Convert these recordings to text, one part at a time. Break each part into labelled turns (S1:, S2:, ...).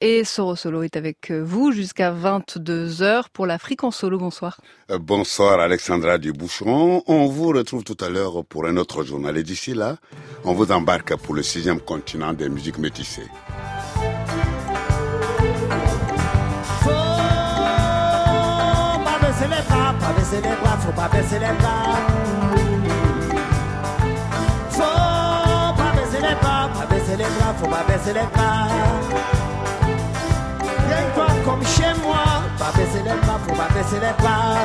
S1: et Soro Solo est avec vous jusqu'à 22h pour l'Afrique en solo. Bonsoir.
S2: Euh, bonsoir Alexandra Duboucheron. On vous retrouve tout à l'heure pour un autre journal. Et d'ici là, on vous embarque pour le sixième continent des musiques métissées.
S3: Faut pas baisser les bras, pas baisser les bras, faut pas baisser les bras. Pas pas pas comme chez moi, pas baisser les bras, faut pas baisser les bras.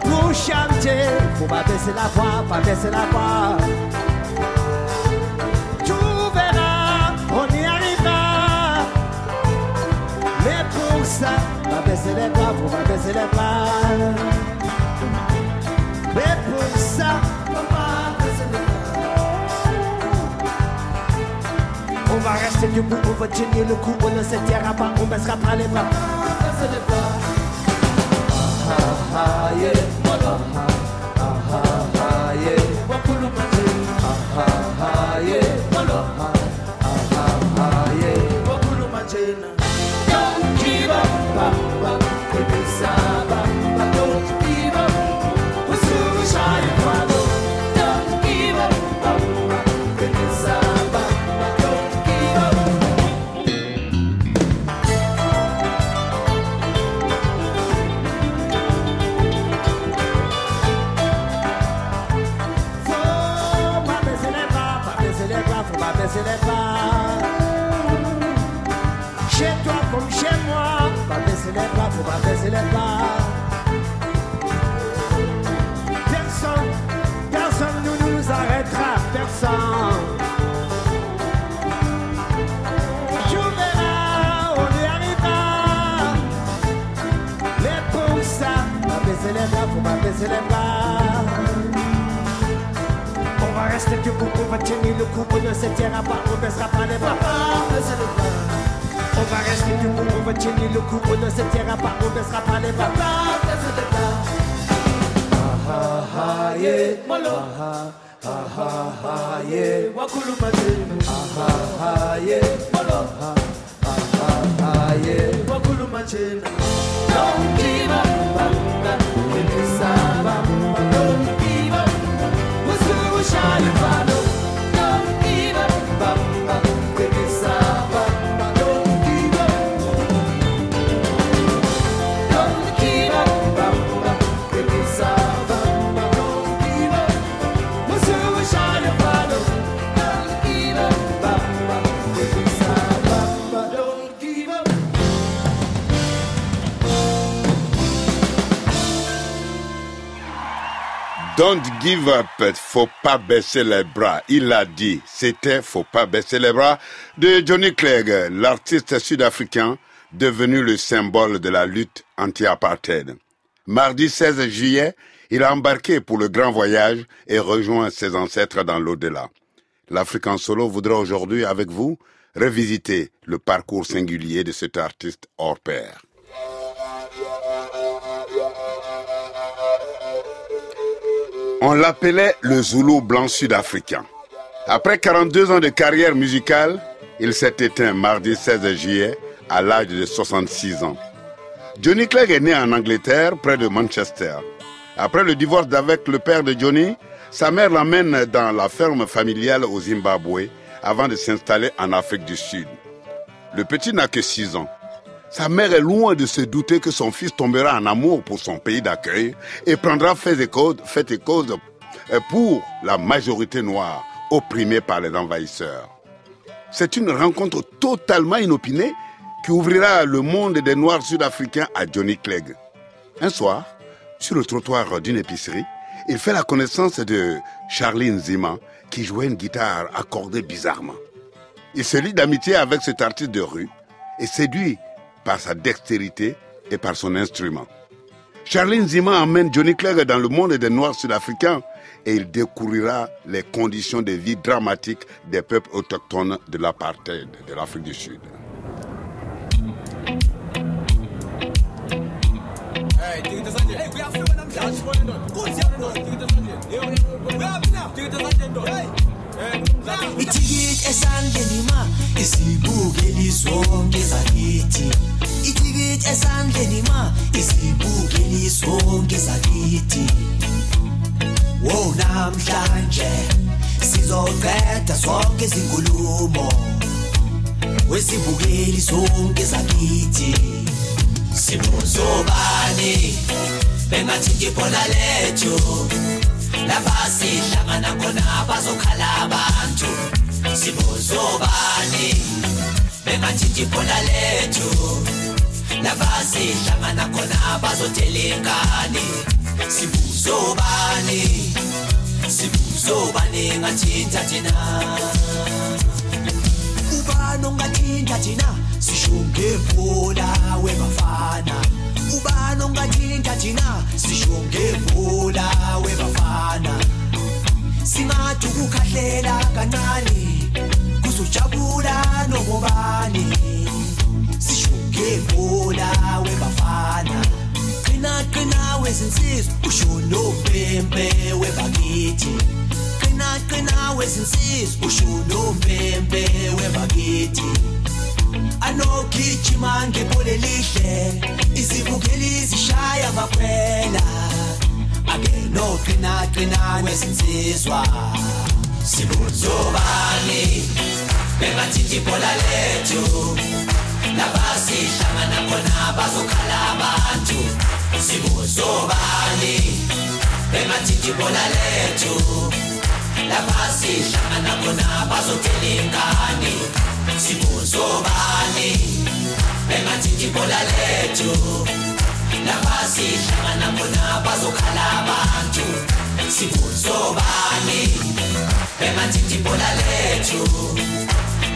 S3: Pour chanter, faut pas baisser la voix, pas baisser la voix. Tu verras, on y arrivera. Mais pour ça, pas baisser les bras, faut pas baisser les bras. Mais pour ça, va rester debout, on va tenir le coup, on ne se pas, on baissera pas les bras. Ah, ah, ah. Pas baisser les bras, faut pas baisser les bras. Personne, personne ne nous arrêtera, personne. Tu verras, on y arrivera. Mais pour ça, pas baisser les bras, faut pas baisser les bras. On va rester debout, on va tenir le coup, on ne se tiendra pas, on baissera pas les bras. On va rester que pour vous votre génie Le cours de cette terre à part on baissera pas les papas Aha, yeah, wakulumate. Aha, yeah, molo. Yeah. Don't give up. Give. Don't give up,
S2: faut pas baisser les bras. Il l'a dit, c'était faut pas baisser les bras de Johnny Clegg, l'artiste sud-africain devenu le symbole de la lutte anti-apartheid. Mardi 16 juillet, il a embarqué pour le grand voyage et rejoint ses ancêtres dans l'au-delà. L'Afrique en solo voudra aujourd'hui avec vous revisiter le parcours singulier de cet artiste hors pair. On l'appelait le Zoulou blanc sud-africain. Après 42 ans de carrière musicale, il s'est éteint mardi 16 juillet à l'âge de 66 ans. Johnny Clegg est né en Angleterre, près de Manchester. Après le divorce d'avec le père de Johnny, sa mère l'emmène dans la ferme familiale au Zimbabwe avant de s'installer en Afrique du Sud. Le petit n'a que 6 ans. Sa mère est loin de se douter que son fils tombera en amour pour son pays d'accueil et prendra fait et cause, cause pour la majorité noire opprimée par les envahisseurs. C'est une rencontre totalement inopinée qui ouvrira le monde des Noirs sud-africains à Johnny Clegg. Un soir, sur le trottoir d'une épicerie, il fait la connaissance de Charline Zima qui jouait une guitare accordée bizarrement. Il se lie d'amitié avec cet artiste de rue et séduit par sa dextérité et par son instrument. Charline Zima emmène Johnny Clegg dans le monde des Noirs sud-africains et il découvrira les conditions de vie dramatiques des peuples autochtones de l'apartheid de l'Afrique du Sud.
S4: Ithikithi esandleni ma isibukeli sonke sakithi. Ithikithi esandleni ma isibukeli sonke sakithi. Wo namhlanje sizoqeda sonke izinkulumo wesibukeli sonke sakithi. Sibuzobani? Bengathi ibhola lethu. Lapha sihlangana khona bazokhala abantu. Sibuzobani? Bengathi ibhola lethu. Lapha sihlangana khona bazotelengani sibuzobani? Sibuzobani ngathinta thina? Ubani ongathinta thina? Sisho ngebhola webafana. Ubani ongathinta thina sisho ngebhola webafana. Singathi ukukhahlela kancane kuzojabula nobobani. Sisho ngebhola webafana. Qina qina wezinsizwa usho nompempe webakithi. Qina qina wezinsizwa usho nompempe webakithi. Anogijima ngebhole lihle. Izibukeli zishaya makhwela ake noqinaqina wezinsizwa sibuzobani? Bengathinti ibhola lethu. Labasihlangana khona bazokhala abantu. Sibuzobani? Bengathinti ibhola lethu. Labasihlangana khona bazotelingani sibuzobani bengathintibola lethu. Labasihlangana bona bazokhala abantu. Sibuzobani bengathintibola lethu.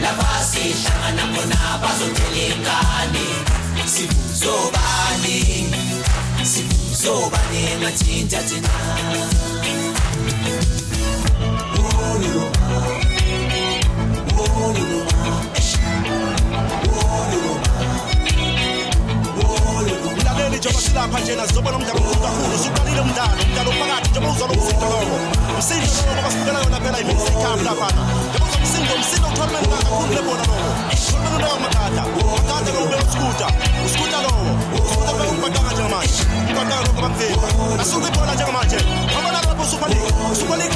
S4: Labasihlangana bona bazothela ingane. Sibuzobani sibuzobani engathinta thina Oh, you
S5: are. njengoba silapha njena sizobona umdlalo kakhulu suqalile umdlalo umdlalo phakathi njengoba uzalo umsindo lowo umsindo lowo ngoba sibukela yona phela i-music camp laphana njengoba uzomsindo umsindo utholumeni kakhulu lebona lowo utholumeni lowo makada makada lowo ube usikuta usikuta lowo usikuta phela umbaqanga njengamanje umbaqanga lokho bamvimba asuke ibhola njengamanje wabona lapho
S2: usuperleague usuperleague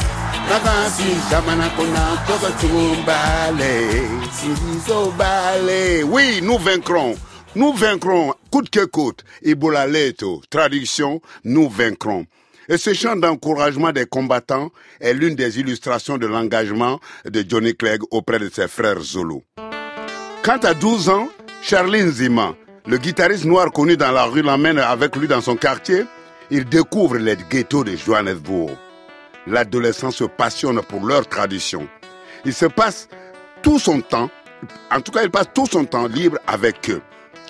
S2: Oui, nous vaincrons nous vaincrons coûte que coûte. Ebola Leto, traduction, nous vaincrons. Et ce chant d'encouragement des combattants est l'une des illustrations de l'engagement de Johnny Clegg auprès de ses frères Zulu. Quand à 12 ans, Charlene Zima, le guitariste noir connu dans la rue, l'emmène avec lui dans son quartier, il découvre les ghettos de Johannesburg. L'adolescent se passionne pour leur tradition. Il se passe tout son temps, en tout cas il passe tout son temps libre avec eux.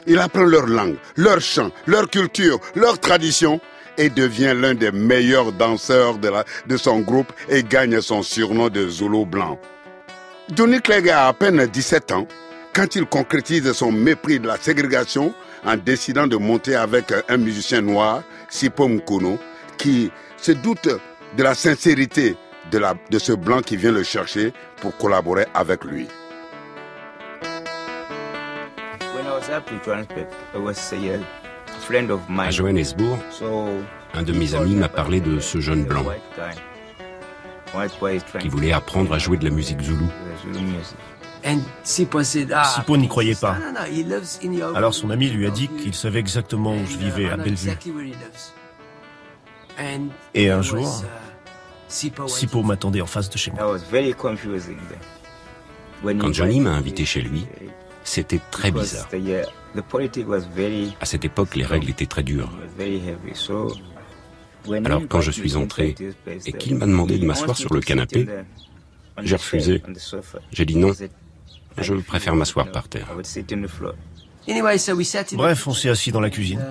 S2: Il apprend leur langue, leur chant, leur culture, leur tradition et devient l'un des meilleurs danseurs de, son groupe et gagne son surnom de Zulu blanc. Johnny Clegg a à peine 17 ans quand il concrétise son mépris de la ségrégation en décidant de monter avec un musicien noir, Sipo Mkono, qui se doute de la sincérité de, la- de ce blanc qui vient le chercher pour collaborer avec lui.
S6: When I was up in Johannesburg, I was a uh, friend of mine.
S7: À Johannesburg, un de mes amis m'a parlé de ce jeune blanc.
S6: white guy. white boy is trying
S7: qui voulait apprendre à jouer de la musique zoulou.
S8: Sipo n'y croyait pas. Alors son ami lui a dit qu'il savait exactement où je vivais, à Bellevue. Et un jour, Sipo m'attendait en face de chez
S6: That
S8: moi.
S6: was very confusing then. When he
S7: Quand Johnny
S6: invited
S7: m'a
S6: me,
S7: invité chez lui, c'était très bizarre.
S6: Uh,
S7: À cette époque, les règles étaient très dures. Alors, quand je suis entré et
S6: uh,
S7: qu'il m'a demandé de m'asseoir sur le canapé, j'ai refusé. J'ai dit non, je préfère m'asseoir par terre.
S8: Bref, on s'est assis dans la cuisine.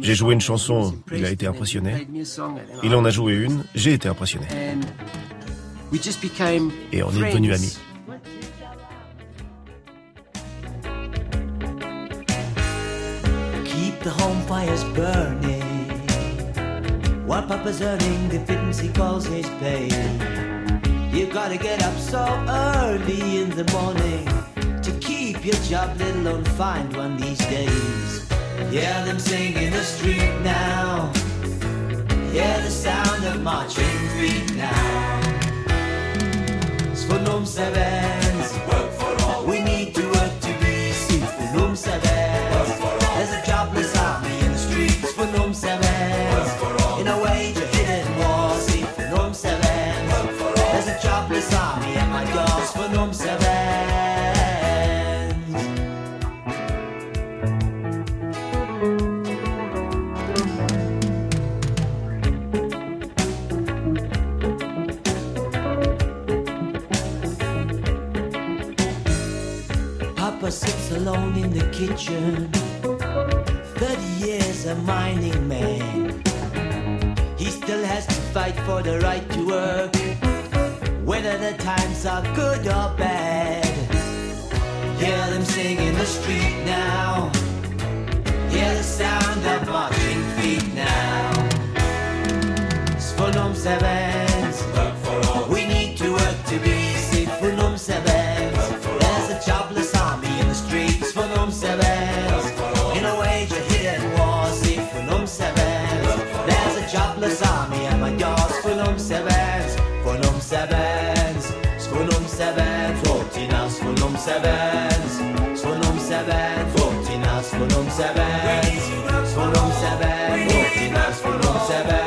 S8: J'ai joué une chanson, il a été impressionné. Il en a joué une, j'ai été impressionné. Et on est devenus amis.
S4: Keep the home fires burning While Papa's earning the pittance he calls his pay You gotta get up so early in the morning To keep your job, let alone find one these days Hear them sing in the street now. Hear the sound of marching feet now. Svunum sevens. We need to work to be Svunum sevens alone in the kitchen. Thirty years a mining man. He still has to fight for the right to work, whether the times are good or bad. Hear them sing in the street now. Hear the sound of marching feet now. Sfonum Sevens. sebenz, Fortinas volum sebenz, volum Sevens, Fortinas volum sebenz, volum sebenz, Fortinas volum Sevens.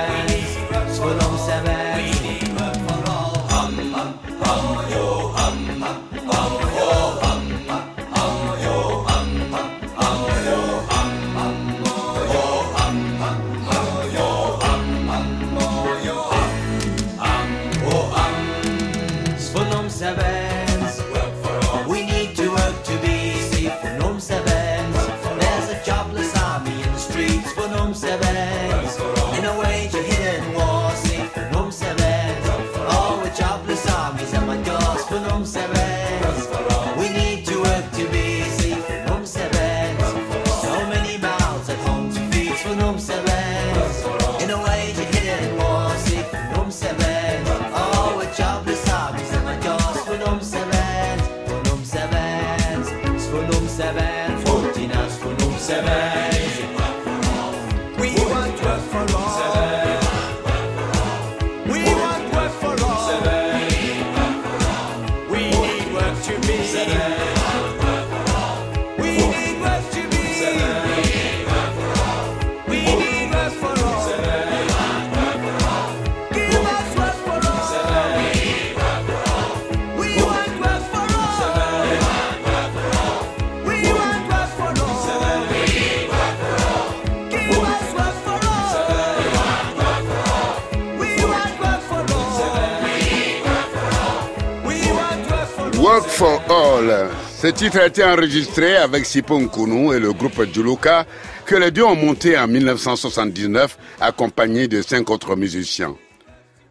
S4: All.
S2: Ce titre a été enregistré avec Sipo Nkunu et le groupe Juluka que les deux ont monté en 1979 accompagnés de cinq autres musiciens.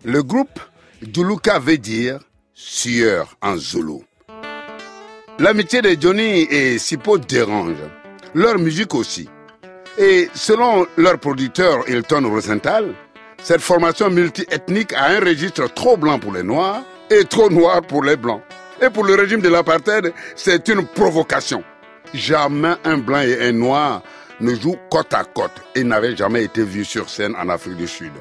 S2: Le groupe Juluka veut dire sueur en Zulu. L'amitié de Johnny et Sipo dérange. Leur musique aussi. Et selon leur producteur Hilton Rosenthal, cette formation multiethnique a un registre trop blanc pour les Noirs et trop noir pour les Blancs. Et pour le régime de l'apartheid, c'est une provocation. Jamais un Blanc et un Noir ne jouent côte à côte et n'avaient jamais été vus sur scène en Afrique du Sud.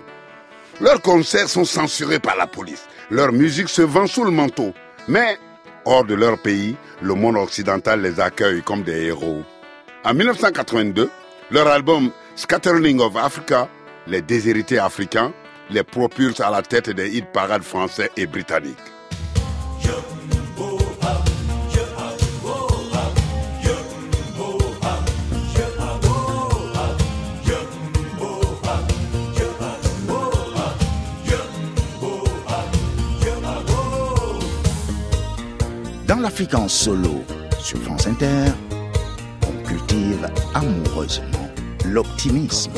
S2: Leurs concerts sont censurés par la police. Leur musique se vend sous le manteau. Mais, hors de leur pays, le monde occidental les accueille comme des héros. En 1982, leur album Scatterling of Africa, Les déshérités africains, les propulse à la tête des hit parades français et britanniques.
S4: l'Afrique en solo, sur France Inter, on cultive amoureusement l'optimisme.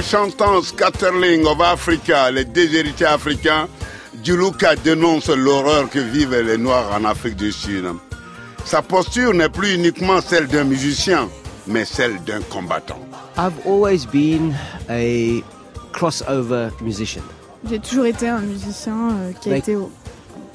S2: En chantant Scatterling of Africa, les déshérités africains, Djuluka dénonce l'horreur que vivent les Noirs en Afrique du Sud. Sa posture n'est plus uniquement celle d'un musicien, mais celle d'un combattant.
S8: I've always been a crossover musician.
S9: J'ai toujours été un musicien euh, qui a
S8: Like
S9: été au,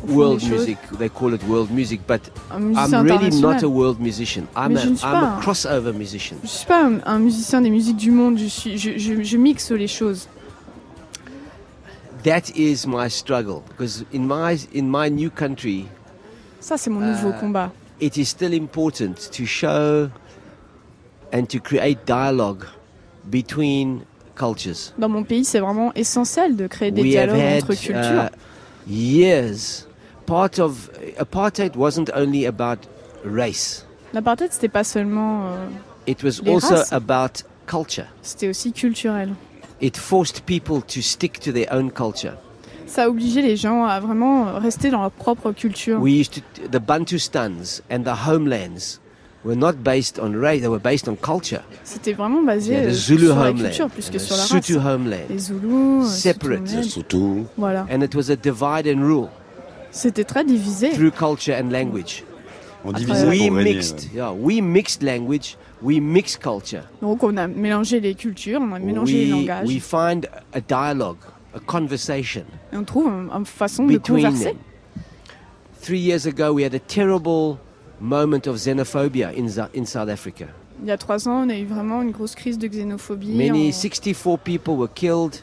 S8: World
S9: des choses.
S8: music, they call it world music, but I'm really not a world musician. I'm,
S9: Mais
S8: a,
S9: je ne suis
S8: I'm
S9: pas
S8: a crossover musician.
S9: Je suis pas un, un musicien des musiques du monde, je, suis, je, je, je mixe les choses.
S8: That is my struggle because in my in my new country,
S9: Ça, c'est mon nouveau
S8: Euh,
S9: combat.
S8: it is still important to show and to create dialogue between cultures.
S9: Dans mon pays, c'est vraiment essentiel de créer des
S8: we
S9: dialogues
S8: had
S9: entre cultures.
S8: uh, years. Part of apartheid wasn't only about race;
S9: L'apartheid, c'était pas seulement. euh,
S8: it was
S9: Les
S8: also
S9: races.
S8: about culture.
S9: c'était aussi culturel.
S8: It forced people to stick to their own culture.
S9: Ça a obligé les gens à vraiment rester dans leur propre culture.
S8: We used to the Bantustans and the homelands were not based on race; they were based on culture.
S9: C'était vraiment basé
S8: Yeah, the
S9: euh,
S8: Zulu
S9: sur la
S8: homeland,
S9: culture plus que sur la race.
S8: Sotho homeland,
S9: Les Zoulous, euh,
S8: Separate.
S2: Surtout,
S9: Voilà.
S8: and it was a divide and rule
S9: C'était très divisé.
S8: through culture and language.
S7: On divisait
S8: we mixed, yeah, we mixed language, we mixed culture.
S9: Donc on a mélangé les cultures, on a mélangé les
S8: we,
S9: langages.
S8: we find a dialogue, a conversation
S9: Et on trouve une, une façon de converser.
S8: them. Three years ago, we had a terrible moment of xenophobia in, in South Africa.
S9: Il y a trois ans, on a eu vraiment une grosse crise de xénophobie.
S8: Many,
S9: en-
S8: 64 people were killed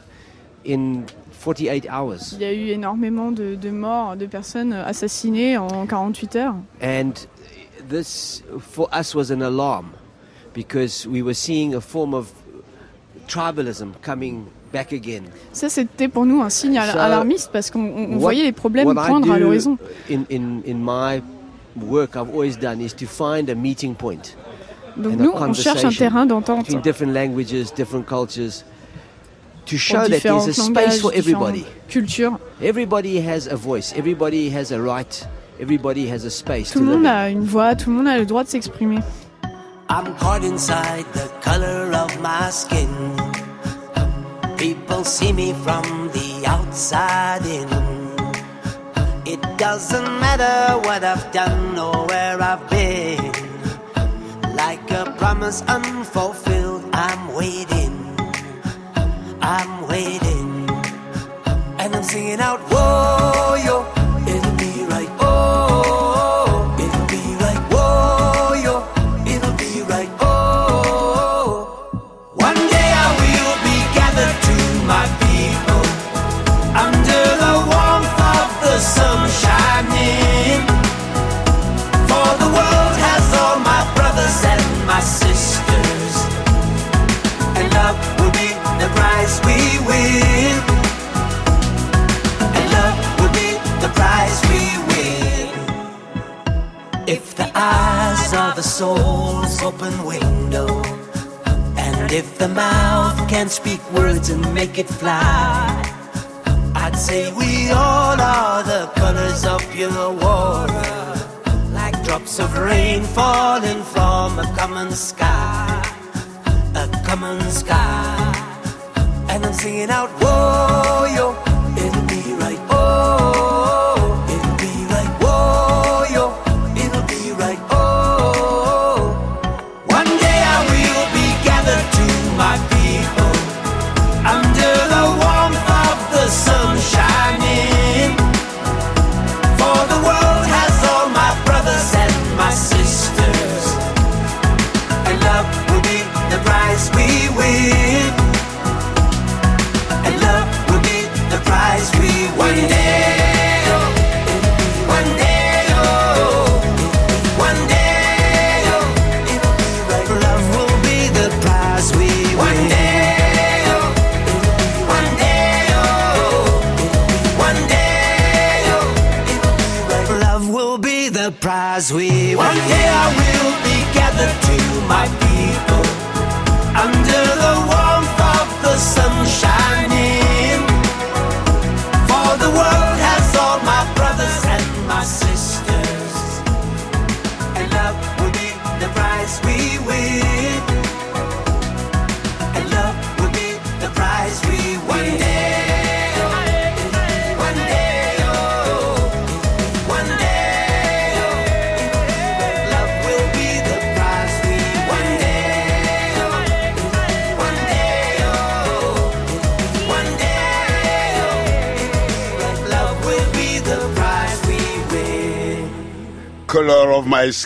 S8: in 48 hours.
S9: Il y a eu énormément de, de morts, de personnes assassinées en 48 heures.
S8: And this, for us, was an alarm because we were seeing a form of tribalism coming back again.
S9: Ça, c'était pour nous un signe al-
S8: So,
S9: alarmiste parce qu'on voyait les problèmes poindre à l'horizon.
S8: In, in, in my work, I've always done is to find a meeting point.
S9: Donc nous, on cherche un terrain d'entente
S8: different languages, different cultures, to show that there's a space for everybody.
S9: différentes cultures.
S8: Everybody has a voice. Everybody has a right. Everybody has a space
S9: Tout le monde a une voix, tout le monde a le droit de s'exprimer.
S4: I'm caught inside the color of my skin. Um, people see me from the outside in. Um, it doesn't matter what I've done or where I've been. Um, like a promise unfulfilled, I'm waiting. Singing out, whoa, open window, and if the mouth can speak words and make it fly, I'd say we all are the colors of pure water, like drops of rain falling from a common sky, a common sky. And I'm singing out, whoa, yo,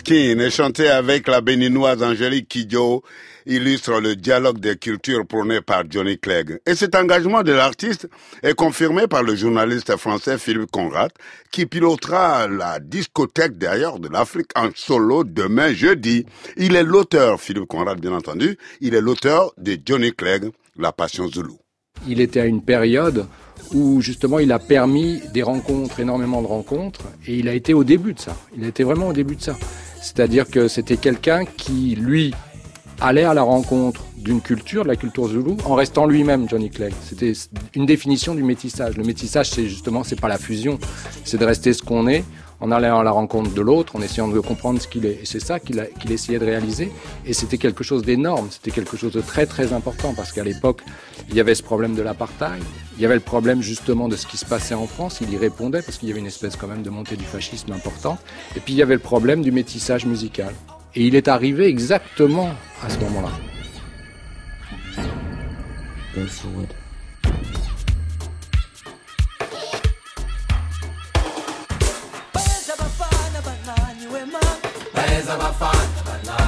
S2: Skin chanté avec la béninoise Angélique Kidjo illustre le dialogue des cultures prôné par Johnny Clegg. Et cet engagement de l'artiste est confirmé par le journaliste français Philippe Conrad qui pilotera la discothèque d'ailleurs de l'Afrique en solo demain jeudi. Il est l'auteur, Philippe Conrad bien entendu, il est l'auteur de Johnny Clegg, La Passion Zoulou.
S10: Il était à une période où justement il a permis des rencontres, énormément de rencontres, et il a été au début de ça. Il a été vraiment au début de ça. C'est-à-dire que c'était quelqu'un qui, lui, allait à la rencontre d'une culture, de la culture zoulou, en restant lui-même Johnny Clegg. C'était une définition du métissage. Le métissage, c'est justement, c'est pas la fusion, c'est de rester ce qu'on est, en allant à la rencontre de l'autre, en essayant de comprendre ce qu'il est. Et c'est ça qu'il essayait de réaliser. Et c'était quelque chose d'énorme, c'était quelque chose de très très important, parce qu'à l'époque, il y avait ce problème de l'apartheid, il y avait le problème justement de ce qui se passait en France, il y répondait, parce qu'il y avait une espèce quand même de montée du fascisme important. Et puis il y avait le problème du métissage musical. Et il est arrivé exactement à ce moment-là.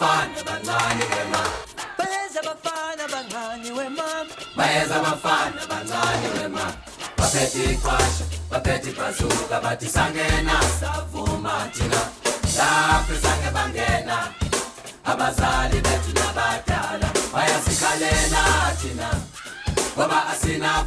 S11: bayeza abafana abancane wema. Bayeza
S12: bafana bancane wemam.
S11: bayeza abafana abancane wema. Baphethe iqasha baphethe ibhazuka bathi sangena savuma thina lapho izange bangena abazali bethu nabadala bayasikhalela thina ngoba asina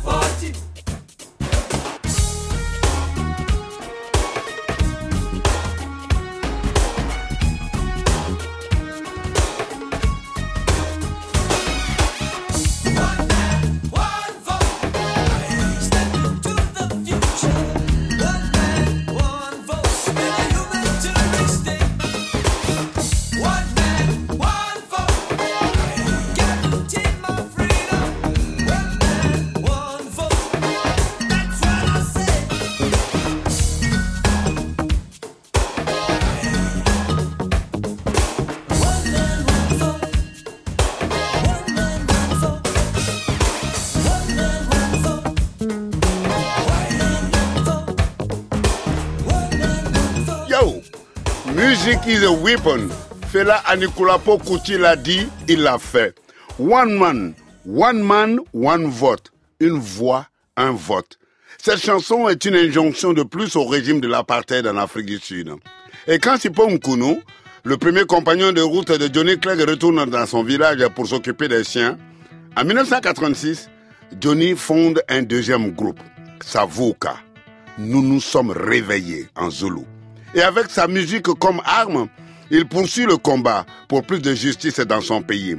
S2: is a weapon. Fela Anikulapo Kuti l'a dit, il l'a fait. One man, one man, one vote. Une voix, un vote. Cette chanson est une injonction de plus au régime de l'apartheid en Afrique du Sud. Et quand Sipo Nkunu, le premier compagnon de route de Johnny Clegg, retourne dans son village pour s'occuper des siens, en 1986, Johnny fonde un deuxième groupe, Savuka. Nous nous sommes réveillés en Zulu. Et avec sa musique comme arme, il poursuit le combat pour plus de justice dans son pays.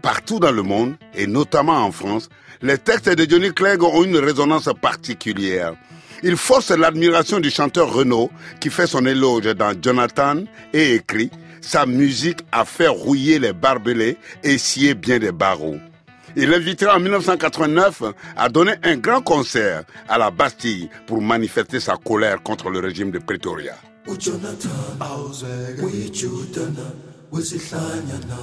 S2: Partout dans le monde, et notamment en France, les textes de Johnny Clegg ont une résonance particulière. Il force l'admiration du chanteur Renaud qui fait son éloge dans Jonathan et écrit Sa musique a fait rouiller les barbelés et scier bien des barreaux. Il invitera en 1989 à donner un grand concert à la Bastille pour manifester sa colère contre le régime de Pretoria.
S13: uJonathan awuzeke uyiJudana wesihlanyana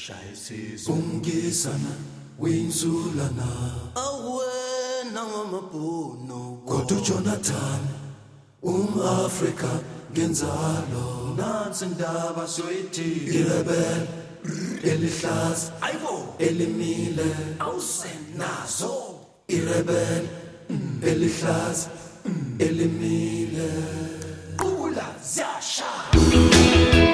S13: shayisizwe umngisana winzulana awena ngamabhuno kodwa uJonathan umAfrika ngenzalo. Nansi indaba soyithi ilebele elihlaza ayibo. elimile. Awusenazo. Irebele mm, elihlaza
S14: mm, elimile. Kula Zasha.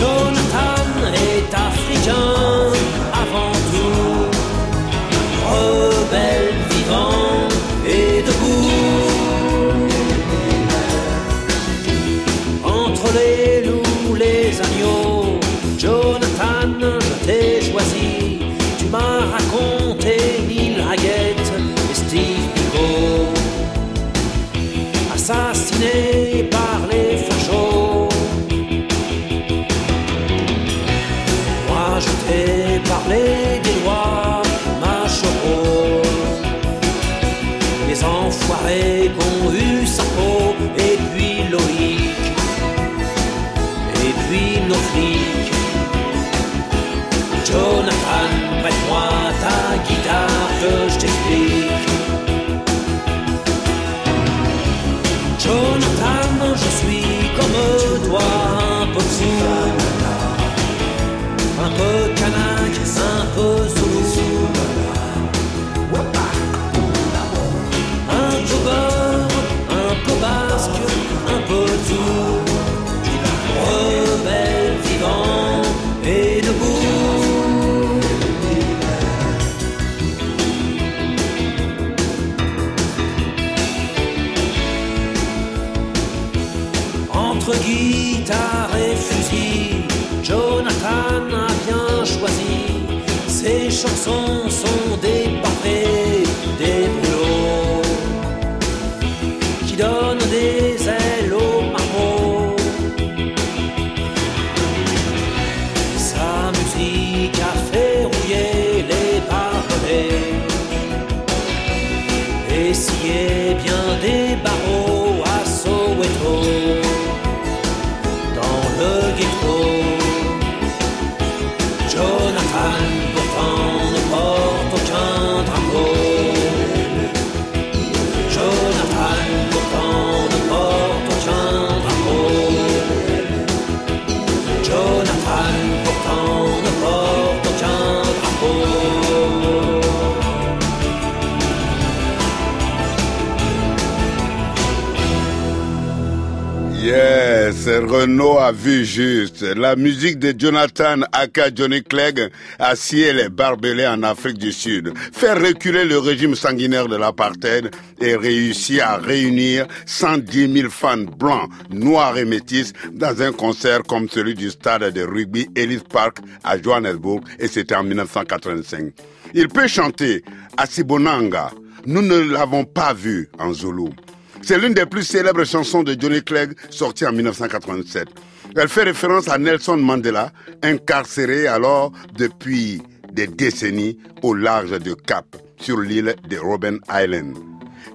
S14: Jonathan est africain.
S2: Renault a vu juste. La musique de Jonathan aka Johnny Clegg a scié les barbelés en Afrique du Sud, faire reculer le régime sanguinaire de l'apartheid et réussi à réunir 110 000 fans blancs, noirs et métis dans un concert comme celui du stade de rugby Ellis Park à Johannesburg et c'était en 1985. Il peut chanter Asibonanga. Nous ne l'avons pas vu en Zulu. C'est l'une des plus célèbres chansons de Johnny Clegg sortie en 1987. Elle fait référence à Nelson Mandela, incarcéré alors depuis des décennies au large de Cap, sur l'île de Robben Island.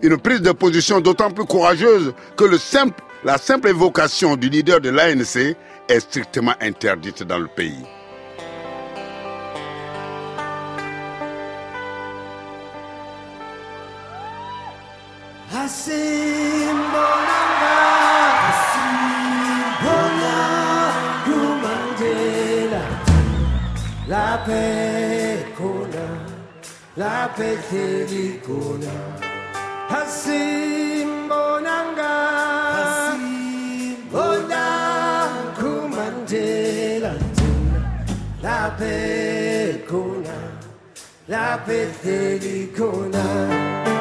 S2: Une prise de position d'autant plus courageuse que la simple évocation du leader de l'ANC est strictement interdite dans le pays.
S3: La pecora, la pecericona, Hassim Bonanga, Hassim Bonangu Mandela, la pecora, la pecericona.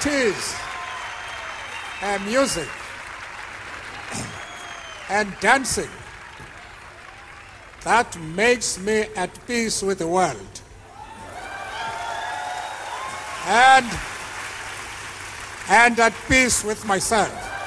S15: It is uh, music and dancing that makes me at peace with the world. And, and at peace with myself.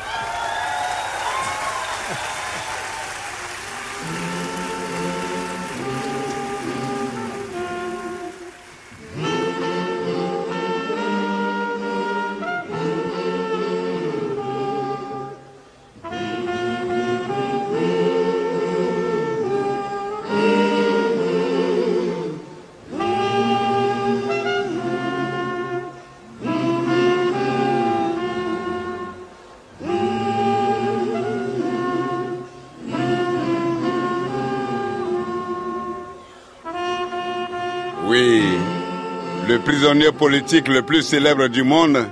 S2: Prisonnier politique le plus célèbre du monde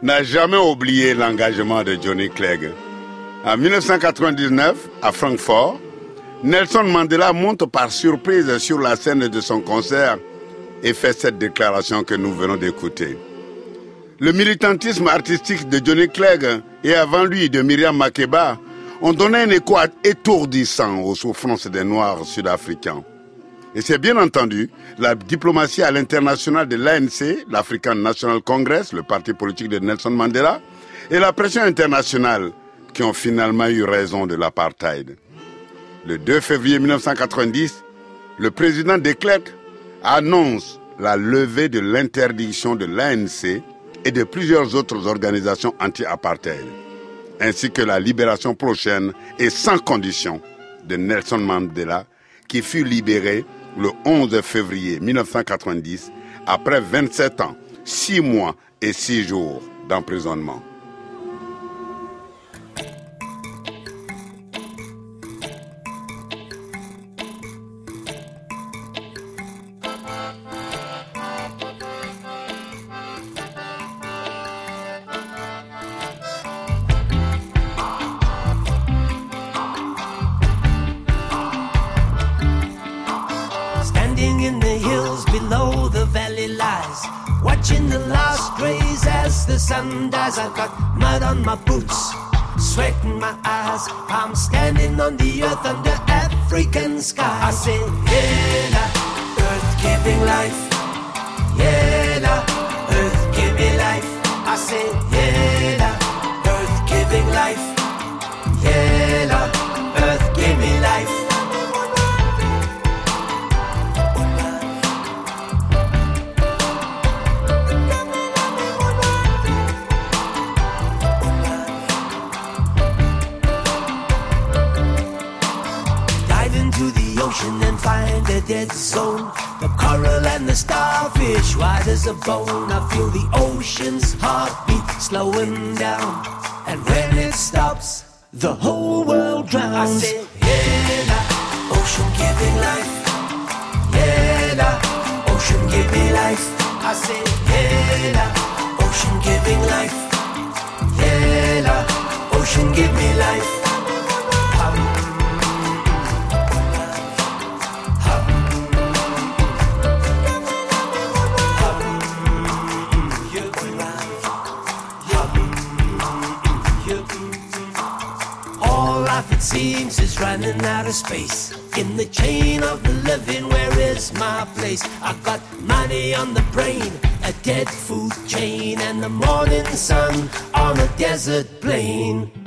S2: n'a jamais oublié l'engagement de Johnny Clegg. En 1999, à Francfort, Nelson Mandela monte par surprise sur la scène de son concert et fait cette déclaration que nous venons d'écouter. Le militantisme artistique de Johnny Clegg et avant lui de Myriam Makeba ont donné un écho étourdissant aux souffrances des Noirs sud-africains. Et c'est bien entendu la diplomatie à l'international de l'ANC, l'African National Congress, le parti politique de Nelson Mandela, et la pression internationale qui ont finalement eu raison de l'apartheid. Le 2 février 1990, le président de Klerk annonce la levée de l'interdiction de l'ANC et de plusieurs autres organisations anti-apartheid, ainsi que la libération prochaine et sans condition de Nelson Mandela, qui fut libéré le 11 février 1990 après 27 ans, 6 mois et 6 jours d'emprisonnement.
S4: Dies. I've got mud on my boots, sweat in my eyes. I'm standing on the earth under African sky. I say, Yela, earth giving life. Yela, earth giving life. I say, into the ocean and find a dead zone. The coral and the starfish, white as a bone. I feel the ocean's heartbeat slowing down. And when it stops, the whole world drowns. I say, Yela, ocean giving life. Yela, ocean give me life. I say, Yela, ocean giving life. Yela, ocean give me life. It seems is running out of space. In the chain of the living, where is my place? I got money on the brain, a dead food chain, and the morning sun on a desert plain.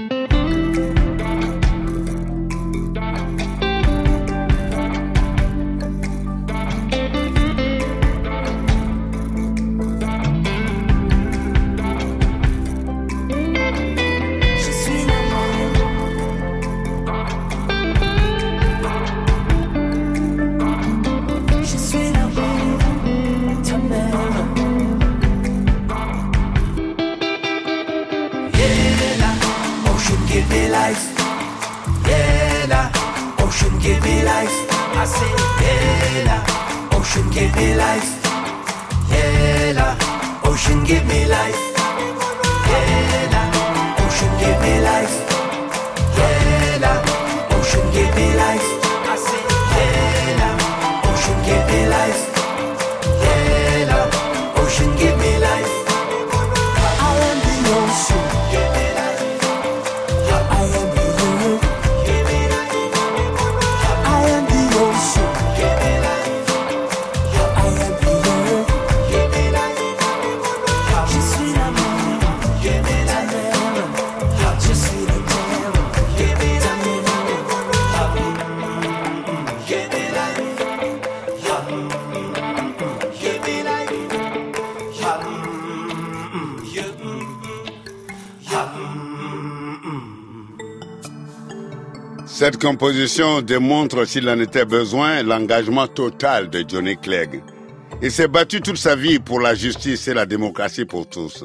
S2: Cette composition démontre, s'il en était besoin, l'engagement total de Johnny Clegg. Il s'est battu toute sa vie pour la justice et la démocratie pour tous.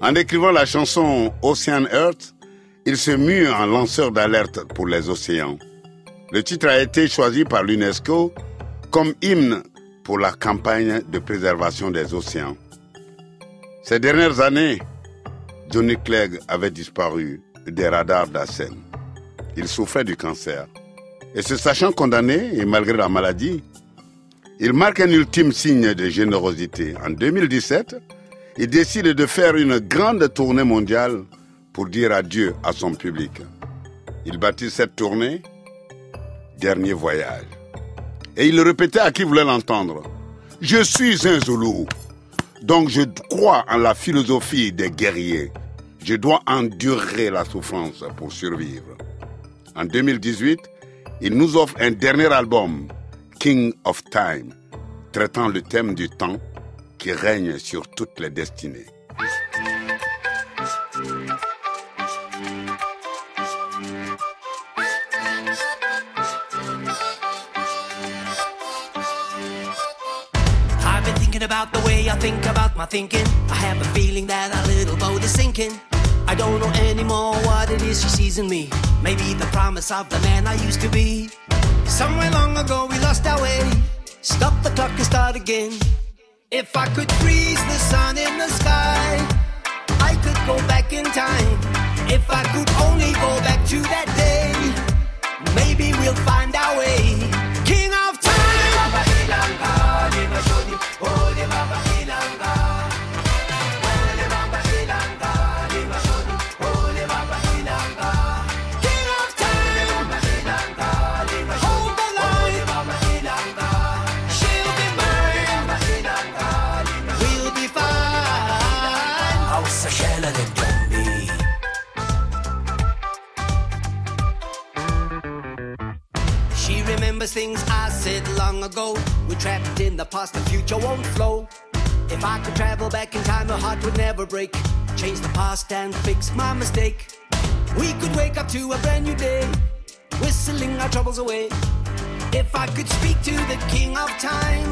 S2: En écrivant la chanson Ocean Earth, il se mue en lanceur d'alerte pour les océans. Le titre a été choisi par l'UNESCO comme hymne pour la campagne de préservation des océans. Ces dernières années, Johnny Clegg avait disparu des radars d'Assen. Il souffrait du cancer. Et se sachant condamné, et malgré la maladie, il marque un ultime signe de générosité. En 2017, il décide de faire une grande tournée mondiale pour dire adieu à son public. Il baptise cette tournée Dernier voyage. Et il répétait à qui voulait l'entendre. Je suis un Zoulou. Donc je crois en la philosophie des guerriers. Je dois endurer la souffrance pour survivre. En 2018, il nous offre un dernier album, King of Time, traitant le thème du temps qui règne sur toutes les destinées.
S4: I've been thinking about the way I think about my thinking. I have a feeling that our little boat is sinking. Don't know anymore what it is she sees in me. Maybe the promise of the man I used to be. Somewhere long ago we lost our way. Stop the clock and start again. If I could freeze the sun in the sky, I could go back in time. If I could only go back to that day, maybe we'll find our way. Long ago. We're trapped in the past, the future won't flow. If I could travel back in time, her heart would never break. Change the past and fix my mistake. We could wake up to a brand new day, whistling our troubles away. If I could speak to the king of time,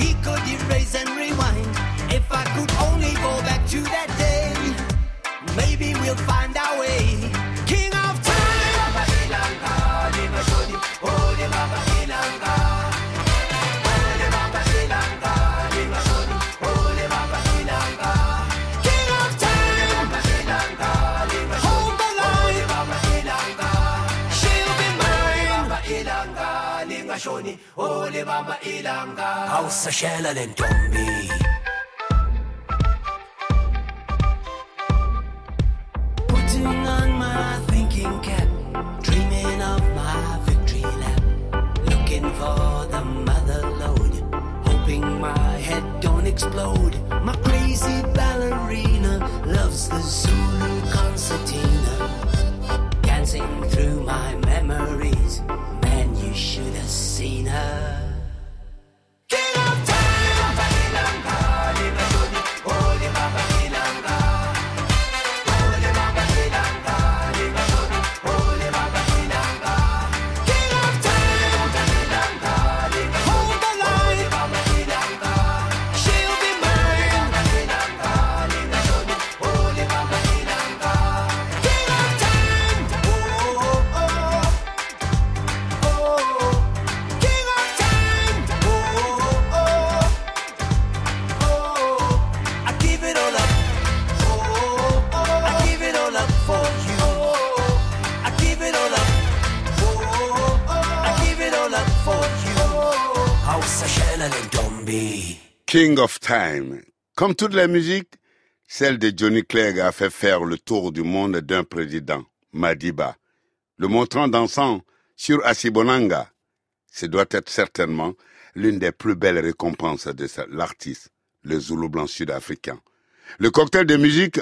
S4: he could erase and rewind. If I could only go back to that day, maybe we'll find our way.
S3: Shela da dombi
S4: Putting on my thinking cap, dreaming of my victory lap, looking for the mother load, hoping my head don't explode. My crazy ballerina loves the Zulu Time.
S2: Comme toutes les musiques, celle de Johnny Clegg a fait faire le tour du monde d'un président, Madiba, le montrant dansant sur Asibonanga. Ce doit être certainement l'une des plus belles récompenses de l'artiste, le Zoulou blanc sud-africain. Le cocktail de musique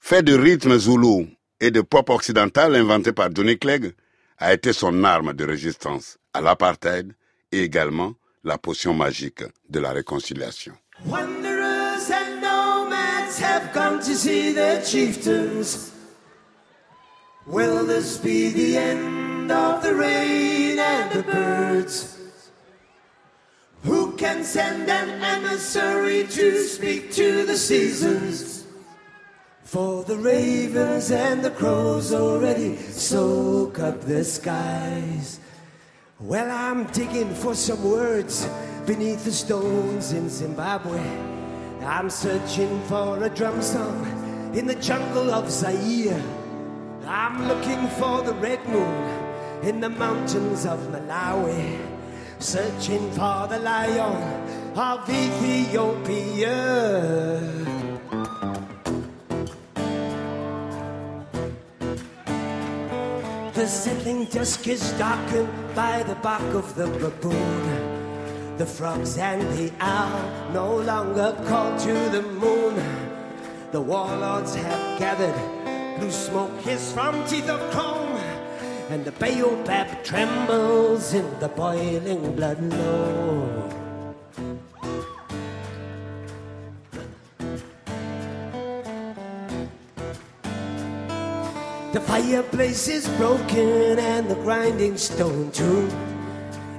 S2: fait de rythme zoulou et de pop occidental inventé par Johnny Clegg a été son arme de résistance à l'apartheid et également la potion magique de la réconciliation.
S3: Wanderers and nomads have come to see the chieftains. Will this be the end of the rain and the birds? Who can send an emissary to speak to the seasons? For the ravens and the crows already soak up the skies. Well, I'm digging for some words beneath the stones in Zimbabwe. I'm searching for a drum song in the jungle of Zaire. I'm looking for the red moon in the mountains of Malawi. Searching for the lion of Ethiopia. The settling dusk is darkened by the bark of the baboon. The frogs and the owl no longer call to the moon. The warlords have gathered, blue smoke hiss from teeth of chrome, and the baobab trembles in the boiling blood low. The fireplace is broken and the grinding stone too.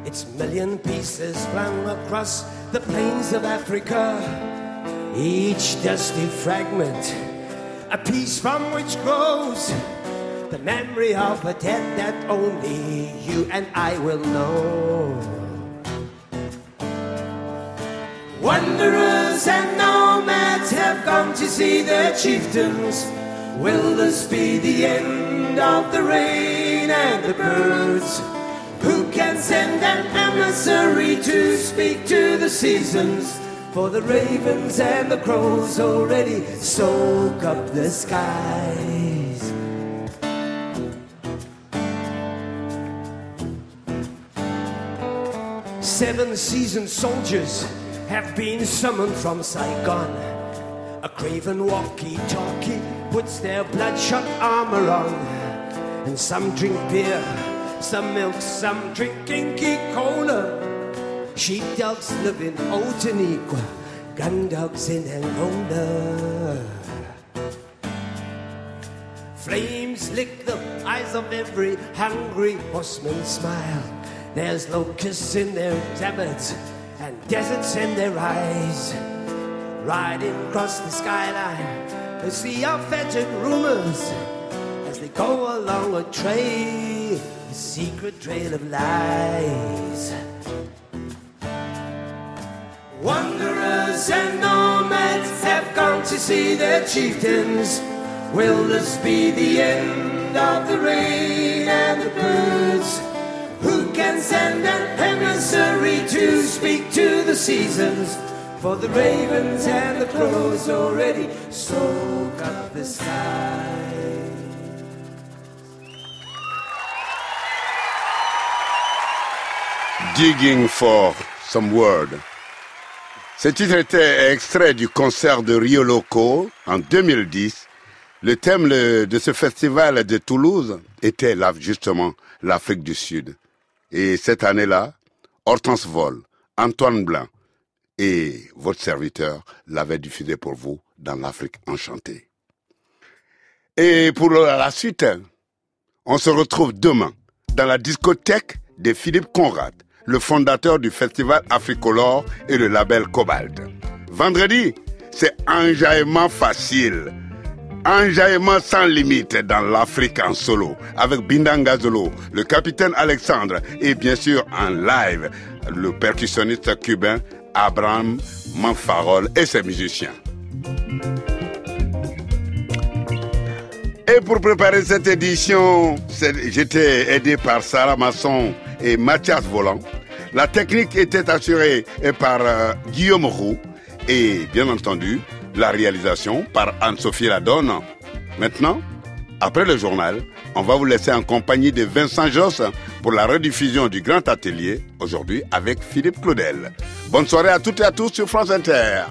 S3: Its million pieces flung across the plains of Africa. Each dusty fragment, a piece from which grows the memory of a death that only you and I will know. Wanderers and nomads have come to see their chieftains. Will this be the end of the rain and the birds? Who can send an emissary to speak to the seasons? For the ravens and the crows already soak up the skies. Seven seasoned soldiers have been summoned from Saigon. A craven walkie talkie puts their bloodshot armor on. And some drink beer, some milk, some drink inky cola. Sheepdogs live in Otaniqua, gun dogs in Angola. Flames lick the eyes of every hungry horseman's smile. There's locusts in their tabards and deserts in their eyes. Riding across the skyline, sea of fetid rumors as they go along a trail, a secret trail of lies. Wanderers and nomads have gone to see their chieftains. Will this be the end of the rain and the birds? Who can send an emissary to speak to the seasons? For the ravens and the crows already the sky.
S2: Digging for some word. Ce titre était extrait du concert de Rio Loco en 2010. Le thème de ce festival de Toulouse était justement l'Afrique du Sud. Et cette année-là, Hortense Vol, Antoine Blanc et votre serviteur l'avaient diffusé pour vous dans l'Afrique enchantée. Et pour la suite, on se retrouve demain dans la discothèque de Philippe Conrad, le fondateur du festival Africolor et le label Cobalt. Vendredi, c'est enjaillement facile. Enjaillement sans limite dans l'Afrique en solo avec Bindanga Zolo, le capitaine Alexandre et bien sûr en live le percussionniste cubain Abraham Manfarol et ses musiciens. Et pour préparer cette édition, j'étais aidé par Sarah Masson et Mathias Volant. La technique était assurée par euh, Guillaume Roux et bien entendu la réalisation par Anne-Sophie Ladonne. Maintenant, après le journal, on va vous laisser en compagnie de Vincent Josse pour la rediffusion du Grand Atelier, aujourd'hui avec Philippe Claudel. Bonne soirée à toutes et à tous sur France Inter.